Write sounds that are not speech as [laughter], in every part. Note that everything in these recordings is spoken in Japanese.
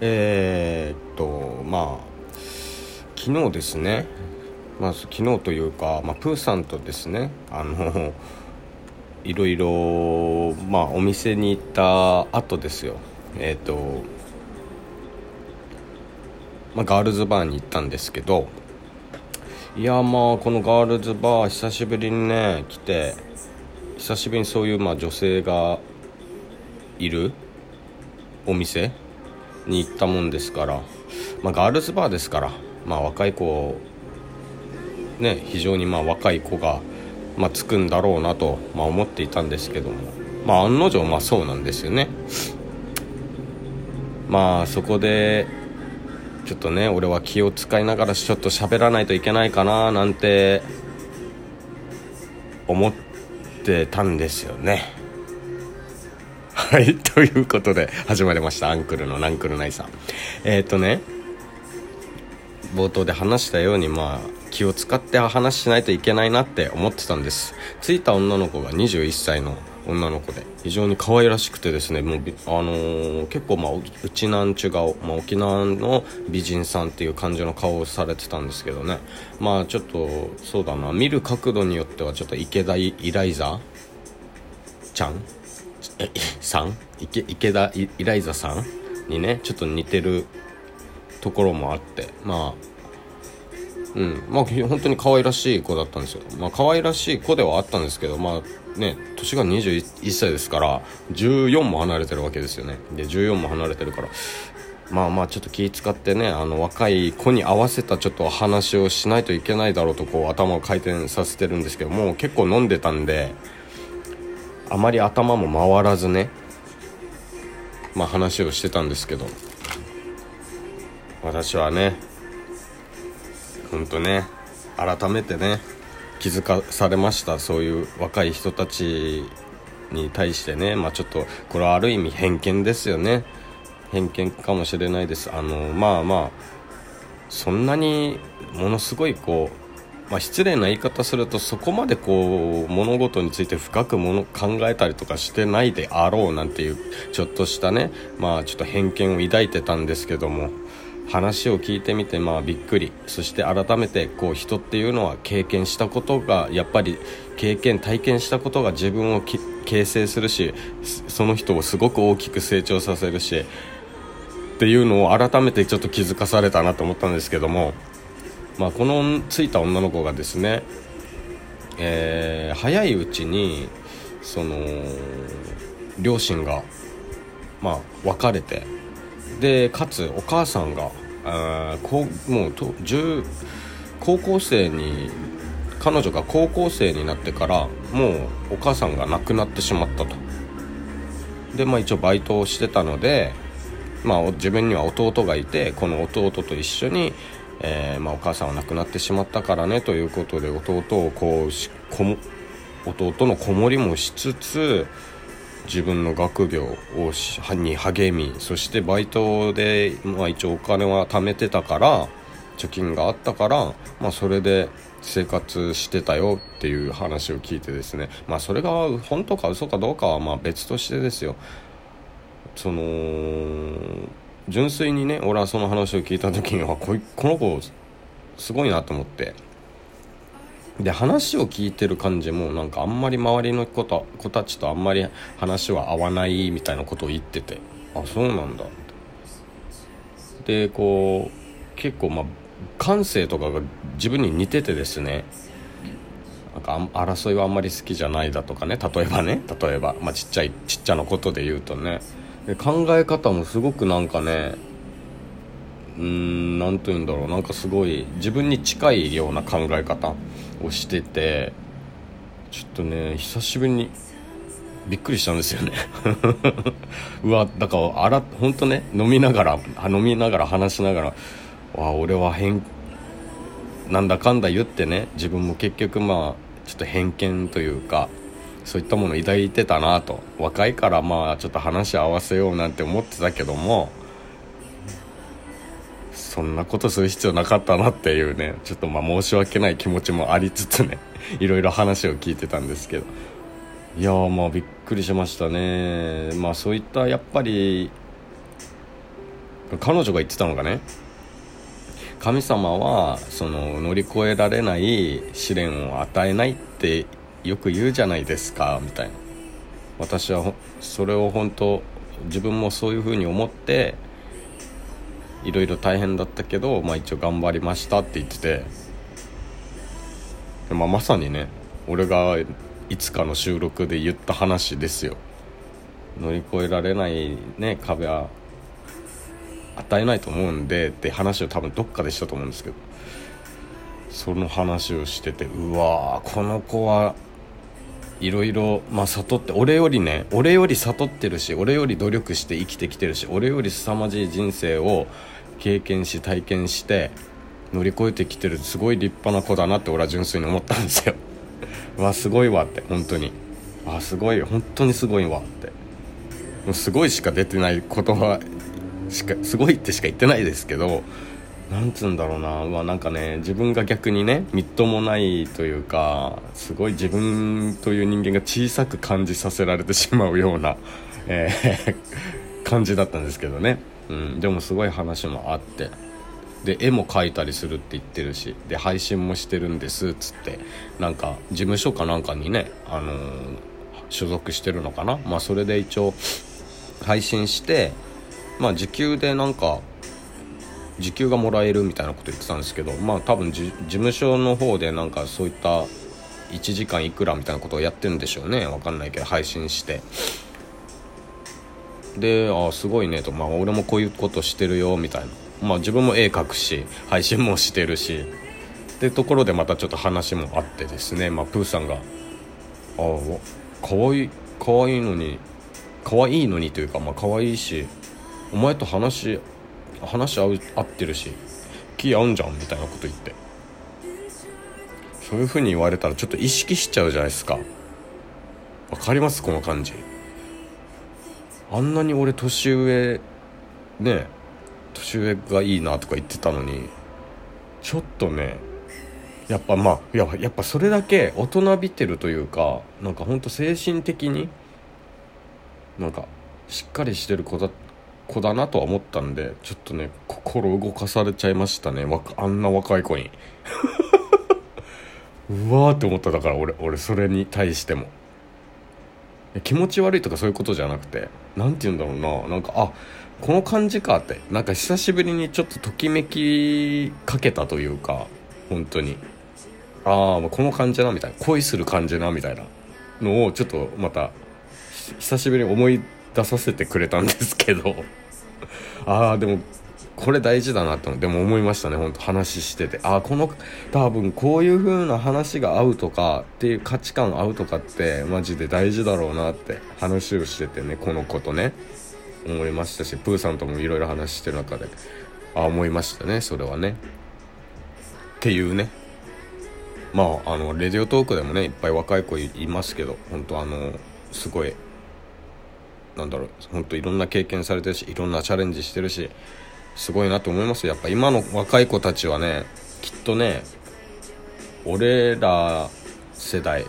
えー、っとまあ昨日ですね。まあ昨日というか、まあ、プーさんとですねあのいろいろまあお店に行った後ですよ。えー、っとまあ、ガールズバーに行ったんですけどいやまあこのガールズバー久しぶりにね来て久しぶりにそういうまあ女性がいるお店に行ったもんですから、まあ、ガールズバーですから、まあ、若い子ね非常にまあ若い子が、まあ、つくんだろうなと、まあ、思っていたんですけども、まあ、案の定まあそうなんですよね。まあそこでちょっとね俺は気を使いながらちょっと喋らないといけないかななんて思ってたんですよね。はいということで始まりました。アンクルのナンクルナイさん。えっ、ー、とね冒頭で話したようにまあ気を使って話しないといけないなって思ってたんです。着いた女の子が21歳の女の子で非常に可愛らしくてですねもう、あのー、結構、まあ、うちなんちゅ顔、まあ、沖縄の美人さんっていう感じの顔をされてたんですけどね。まあちょっとそうだな見る角度によってはちょっと池田イライザちゃんさん？池池田イライザさん？にねちょっと似てるところもあって。まあうん。まあ本当に可愛らしい子だったんですよ。まあ可愛らしい子ではあったんですけどまあね年が21歳ですから14も離れてるわけですよね。で14も離れてるから。まあまあちょっと気使ってねあの若い子に合わせたちょっと話をしないといけないだろうとこう頭を回転させてるんですけどもう結構飲んでたんであまり頭も回らずね。まあ話をしてたんですけど。私はね本当ね改めてね気づかされました。そういう若い人たちに対してね。まあちょっとこれはある意味偏見ですよね。偏見かもしれないです。あのまあまあそんなにものすごいこう、まあ、失礼な言い方するとそこまでこう物事について深くもの考えたりとかしてないであろうなんていうちょっとしたねまあちょっと偏見を抱いてたんですけども話を聞いてみてまあびっくり。そして改めてこう人っていうのは経験したことがやっぱり経験体験したことが自分を形成するしその人をすごく大きく成長させるしっていうのを改めてちょっと気づかされたなと思ったんですけども、まあ、このついた女の子がですね、えー、早いうちにその両親が、まあ、別れてでかつお母さんがあこうもうと高校生に彼女が高校生になってからもうお母さんが亡くなってしまったと。でまあ一応バイトをしてたのでまあ自分には弟がいてこの弟と一緒に、えー、まあ、お母さんは亡くなってしまったからねということで弟をこうしこも弟の子守もしつつ自分の学業をに励みそしてバイトで、まあ、一応お金は貯めてたから貯金があったから、まあ、それで生活してたよっていう話を聞いてですね。まあそれが本当か嘘かどうかはま別としてですよ。その純粋にね俺はその話を聞いた時にはここの子すごいなと思って。で話を聞いてる感じもなんかあんまり周りの子と子たちとあんまり話は合わないみたいなことを言ってて。あそうなんだ。でこう結構まあ感性とかが自分に似ててですね。なんか争いはあんまり好きじゃないだとかね。例えばね。例えば、まあ、ちっちゃいちっちゃなことで言うとね。考え方もすごくなんかねうーん何と言うんだろう。なんかすごい自分に近いような考え方をしててちょっとね久しぶりにびっくりしたんですよね。[laughs] うわだからあら本当ね飲みながら飲みながら話しながらわ俺は変なんだかんだ言ってね自分も結局まあちょっと偏見というかそういったものを抱いてたなと。若いからまあちょっと話合わせようなんて思ってたけどもそんなことする必要なかったなっていうねちょっとまあ申し訳ない気持ちもありつつね [laughs] いろいろ話を聞いてたんですけど。いやまあびっくりしましたね。まあそういったやっぱり彼女が言ってたのがね。神様はその乗り越えられない試練を与えないってよく言うじゃないですかみたいな。私はそれを本当自分もそういうふうに思っていろいろ大変だったけど、まあ、一応頑張りましたって言ってて、まあ、まさにね俺がいつかの収録で言った話ですよ。乗り越えられないね壁は与えないと思うんでって話を多分どっかでしたと思うんですけど。その話をしててうわーこの子はいろいろま悟って俺よりね俺より悟ってるし俺より努力して生きてきてるし俺より凄まじい人生を経験し体験して乗り越えてきてるすごい立派な子だなって俺は純粋に思ったんですよ。[laughs] わすごいわって本当に。あすごい本当にすごいわって。もうすごいしか出てない言葉しかすごいってしか言ってないですけどなんつうんだろうな、まあ、なんかね自分が逆にねみっともないというかすごい自分という人間が小さく感じさせられてしまうような、えー、[laughs] 感じだったんですけどね、うん、でもすごい話もあって。で絵も描いたりするって言ってるしで配信もしてるんですつって。なんか事務所かなんかにね、あのー、所属してるのかな。まあそれで一応配信してまあ時給でなんか時給がもらえるみたいなこと言ってたんですけどまあ多分事務所の方でなんかそういった1時間いくらみたいなことをやってるんでしょうね。分かんないけど配信して。でああすごいねと。まあ俺もこういうことしてるよみたいな。まあ自分も絵描くし配信もしてるし。ってところでまたちょっと話もあってですね。まあプーさんが「ああかわいいかわいいのに可愛いいのにというかまあ可愛いしお前と話話合う合ってるし気合うんじゃんみたいなこと言って。そういう風に言われたらちょっと意識しちゃうじゃないですか。わかります？この感じ。あんなに俺年上ね年上がいいなとか言ってたのにちょっとねやっぱまあややっぱそれだけ大人びてるというかなんかほんと精神的になんかしっかりしてる子だ子だなとは思ったんでちょっとね心動かされちゃいましたね。あんな若い子に。[laughs] うわーって思っただから俺俺それに対しても。気持ち悪いとかそういうことじゃなくて何て言うんだろうな。なんかあこの感じかって。なんか久しぶりにちょっとときめきかけたというか本当に。ああこの感じなみたいな。恋する感じなみたいな。のをちょっとまた久しぶりに思い出させてくれたんですけど。ああでもこれ大事だなとでも思いましたね本当話してて。ああこの多分こういう風な話が合うとかっていう価値観合うとかってマジで大事だろうなって話をしててねこの子とね。思いましたしプーさんともいろいろ話してる中で。ああ思いましたねそれはね。っていうね。まああのレディオトークでもねいっぱい若い子いますけど本当あのすごいなんだろう本当いろんな経験されてるしいろんなチャレンジしてるしすごいなと思いますやっぱ今の若い子たちはねきっとね俺ら世代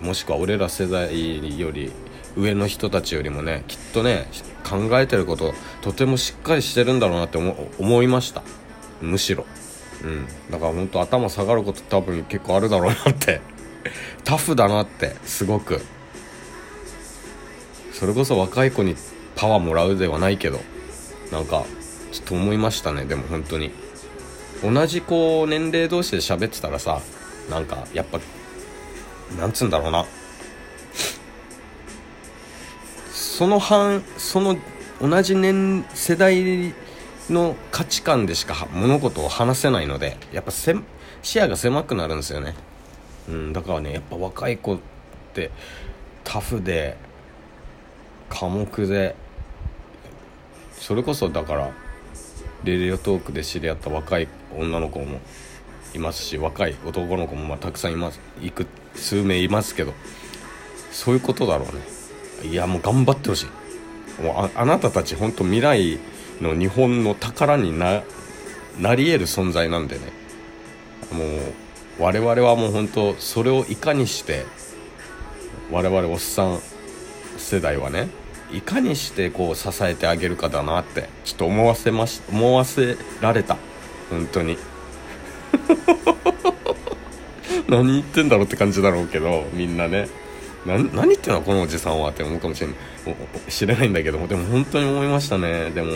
もしくは俺ら世代より上の人たちよりもねきっとね考えてることとてもしっかりしてるんだろうなって思いました。むしろ。うん。だから本当頭下がること多分結構あるだろうなって。[laughs] タフだなってすごく。それこそ若い子にパワーもらうではないけどなんかちょっと思いましたねでも本当に。同じこう年齢同士で喋ってたらさなんかやっぱなんつうんだろうな。その半その同じ年世代の価値観でしか物事を話せないのでやっぱせ視野が狭くなるんですよね、うん、だからねやっぱ若い子ってタフで寡黙で。それこそだからレディオトークで知り合った若い女の子もいますし若い男の子もまあたくさんいます。いく数名いますけどそういうことだろうね。いやもう頑張ってほしい。もうあなたたち本当未来の日本の宝にななり得る存在なんでね。もう我々はもう本当それをいかにして我々おっさん世代はねいかにしてこう支えてあげるかだなってちょっと思わせまし思わせられた。本当に。[laughs] 何言ってんだろうって感じだろうけどみんなね。何言ってんのこのおじさんはって思うかもしれない知れないんだけどもでも本当に思いましたね。でも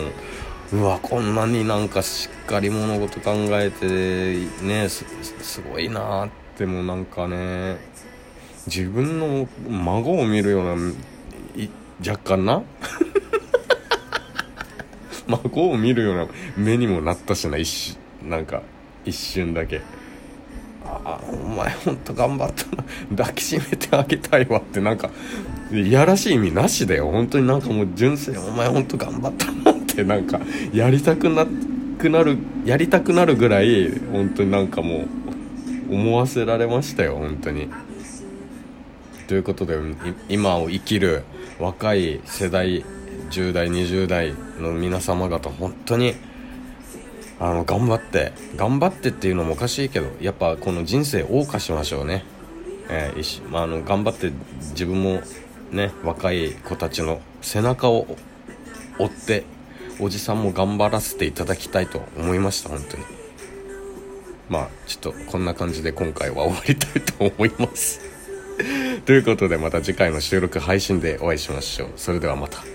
うわこんなになんかしっかり物事考えてねすごいなってもうなんかね自分の孫を見るような若干な。[laughs] 孫を見るような目にもなったしな一瞬なんか一瞬だけ。ああお前ほんと頑張ったな。抱きしめてあげたいわってなんかいやらしい意味なしだよ。本当になんかもう純粋お前ほんと頑張ったなってなんかやりたくなくなるやりたくなるぐらい本当になんかもう思わせられましたよ本当に。ということで今を生きる若い世代10代20代の皆様方本当にあの頑張って頑張ってっていうのもおかしいけどやっぱこの人生謳歌しましょうね、えーまあ、あの頑張って自分もね若い子たちの背中を追っておじさんも頑張らせていただきたいと思いました本当に。まあちょっとこんな感じで今回は終わりたいと思います。ということでまた次回の収録配信でお会いしましょう。それではまた。